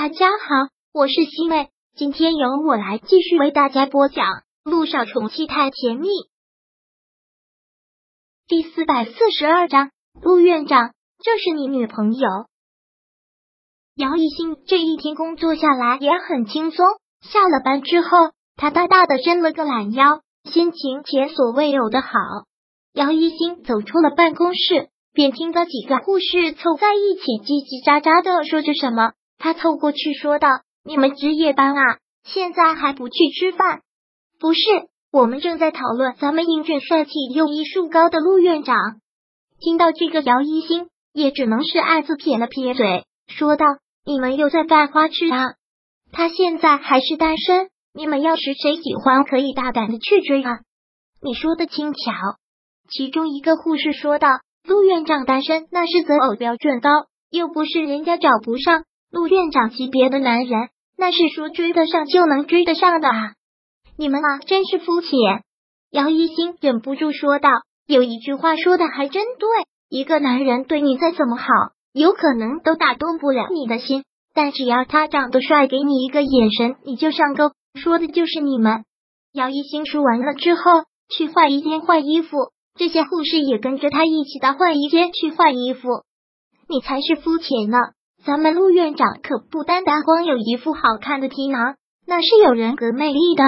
大家好，我是西妹，今天由我来继续为大家播讲《路上宠妻太甜蜜》第四百四十二章。陆院长，这是你女朋友？姚一兴这一天工作下来也很轻松，下了班之后，他大大的伸了个懒腰，心情前所未有的好。姚一兴走出了办公室，便听到几个护士凑在一起叽叽喳喳的说着什么。他凑过去说道：“你们值夜班啊，现在还不去吃饭？不是，我们正在讨论咱们英俊帅气又医术高的陆院长。”听到这个，姚一星也只能是暗自撇了撇嘴，说道：“你们又在犯花痴啊？他现在还是单身，你们要是谁喜欢，可以大胆的去追啊。”你说的轻巧。其中一个护士说道：“陆院长单身，那是择偶标准高，又不是人家找不上。”陆院长级别的男人，那是说追得上就能追得上的啊！你们啊，真是肤浅。姚一星忍不住说道：“有一句话说的还真对，一个男人对你再怎么好，有可能都打动不了你的心，但只要他长得帅，给你一个眼神，你就上钩。说的就是你们。”姚一星说完了之后，去换衣间换衣服，这些护士也跟着他一起到换衣间去换衣服。你才是肤浅呢！咱们陆院长可不单单光有一副好看的皮囊，那是有人格魅力的。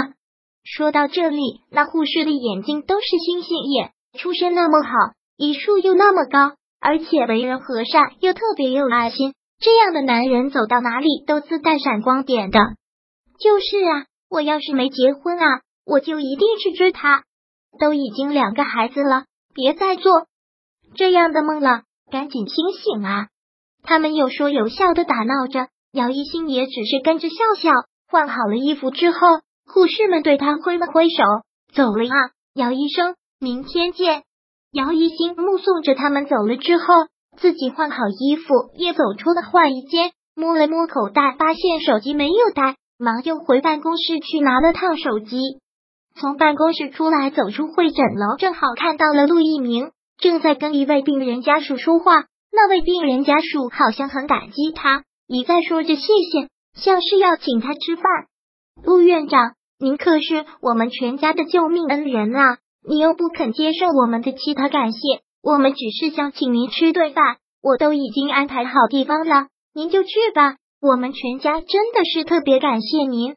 说到这里，那护士的眼睛都是星星眼，出身那么好，医术又那么高，而且为人和善又特别有爱心，这样的男人走到哪里都自带闪光点的。就是啊，我要是没结婚啊，我就一定去追他。都已经两个孩子了，别再做这样的梦了，赶紧清醒啊！他们有说有笑的打闹着，姚一星也只是跟着笑笑。换好了衣服之后，护士们对他挥了挥手，走了啊，姚医生，明天见。姚一星目送着他们走了之后，自己换好衣服，也走出了换衣间，摸了摸口袋，发现手机没有带，忙又回办公室去拿了趟手机。从办公室出来，走出会诊楼，正好看到了陆一鸣，正在跟一位病人家属说话。那位病人家属好像很感激他，一再说着谢谢，像是要请他吃饭。陆院长，您可是我们全家的救命恩人啊！你又不肯接受我们的其他感谢，我们只是想请您吃顿饭，我都已经安排好地方了，您就去吧。我们全家真的是特别感谢您。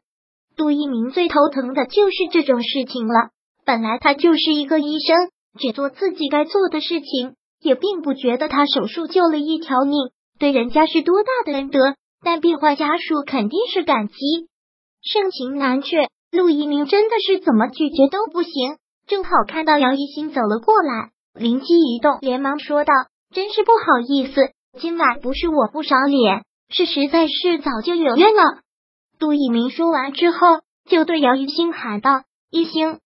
杜一鸣最头疼的就是这种事情了，本来他就是一个医生，只做自己该做的事情。也并不觉得他手术救了一条命，对人家是多大的恩德，但病患家属肯定是感激，盛情难却。陆一鸣真的是怎么拒绝都不行。正好看到姚一星走了过来，灵机一动，连忙说道：“真是不好意思，今晚不是我不赏脸，是实在是早就有约了。”杜一鸣说完之后，就对姚一星喊道：“一星。”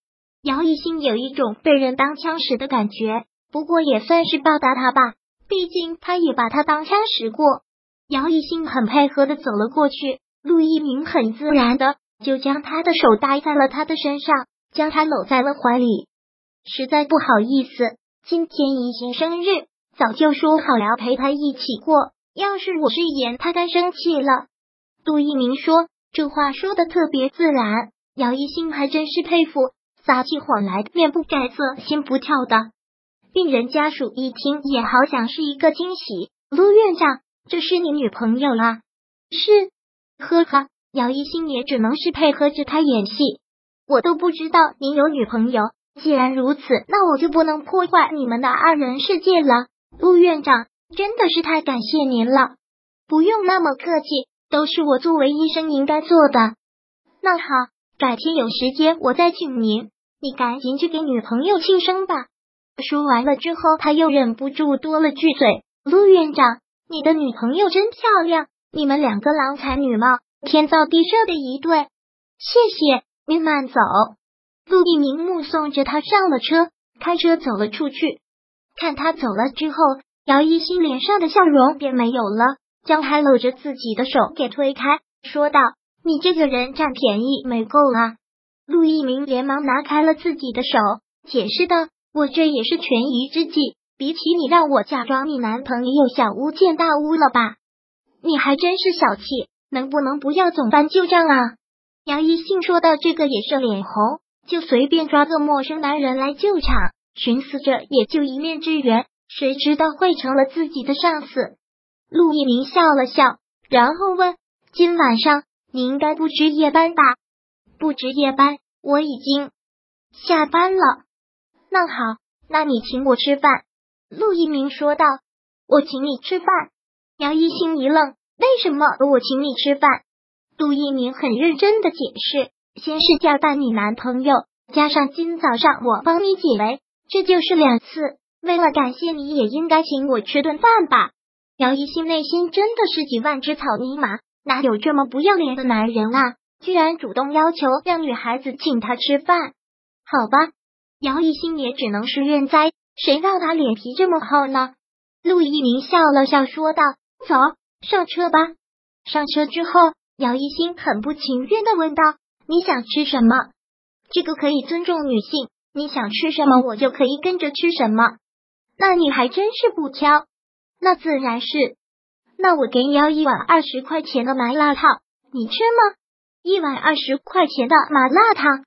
姚一星有一种被人当枪使的感觉。不过也算是报答他吧，毕竟他也把他当枪使过。姚一兴很配合的走了过去，陆一鸣很自然的就将他的手搭在了他的身上，将他搂在了怀里。实在不好意思，今天一兴生日，早就说好了陪他一起过。要是我是言，他该生气了。陆一鸣说这话说的特别自然，姚一兴还真是佩服，撒起谎来面不改色心不跳的。病人家属一听，也好想是一个惊喜。陆院长，这是你女朋友啦？是，呵呵，姚一星也只能是配合着他演戏。我都不知道您有女朋友，既然如此，那我就不能破坏你们的二人世界了。陆院长，真的是太感谢您了，不用那么客气，都是我作为医生应该做的。那好，改天有时间我再请您，你赶紧去给女朋友庆生吧。说完了之后，他又忍不住多了句嘴：“陆院长，你的女朋友真漂亮，你们两个郎才女貌，天造地设的一对。”谢谢，您慢走。陆一鸣目送着他上了车，开车走了出去。看他走了之后，姚一新脸上的笑容便没有了，将他搂着自己的手给推开，说道：“你这个人占便宜没够啊！”陆一鸣连忙拿开了自己的手，解释道。我这也是权宜之计，比起你让我假装你男朋友，小巫见大巫了吧？你还真是小气，能不能不要总翻旧账啊？杨一信说到这个也是脸红，就随便抓个陌生男人来救场，寻思着也就一面之缘，谁知道会成了自己的上司。陆一鸣笑了笑，然后问：“今晚上你应该不值夜班吧？”“不值夜班，我已经下班了。”“那好，那你请我吃饭。”陆一鸣说道。“我请你吃饭。”姚一兴一愣：“为什么我请你吃饭？”陆一鸣很认真的解释：“先是假扮你男朋友，加上今早上我帮你解围，这就是两次。为了感谢你，也应该请我吃顿饭吧。”姚一心内心真的是几万只草泥马，哪有这么不要脸的男人啊？居然主动要求让女孩子请他吃饭？好吧，姚一新也只能是认栽，谁让他脸皮这么厚呢？陆一鸣笑了笑说道：“走上车吧。”上车之后，姚一新很不情愿的问道：“你想吃什么？这个可以尊重女性，你想吃什么，我就可以跟着吃什么。那你还真是不挑。”那自然是，那我给你要一碗二十块钱的麻辣烫，你吃吗？一碗二十块钱的麻辣烫，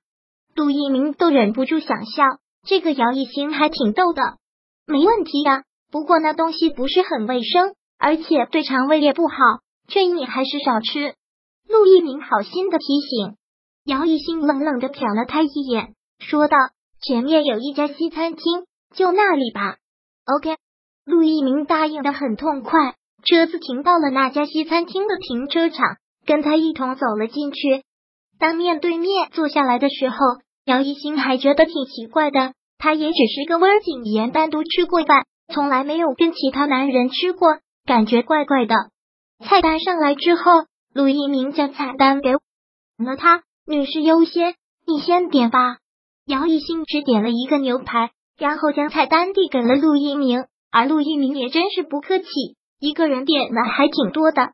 杜一鸣都忍不住想笑。这个姚一星还挺逗的，没问题的。不过那东西不是很卫生，而且对肠胃也不好，劝你还是少吃。陆一鸣好心的提醒，姚一星冷冷的瞟了他一眼，说道：“前面有一家西餐厅，就那里吧。” OK。陆一鸣答应的很痛快，车子停到了那家西餐厅的停车场，跟他一同走了进去。当面对面坐下来的时候，姚一新还觉得挺奇怪的。他也只是跟温景言单独吃过饭，从来没有跟其他男人吃过，感觉怪怪的。菜单上来之后，陆一鸣将菜单给了他，女士优先，你先点吧。姚一新只点了一个牛排，然后将菜单递给了陆一鸣。而陆一鸣也真是不客气，一个人点的还挺多的。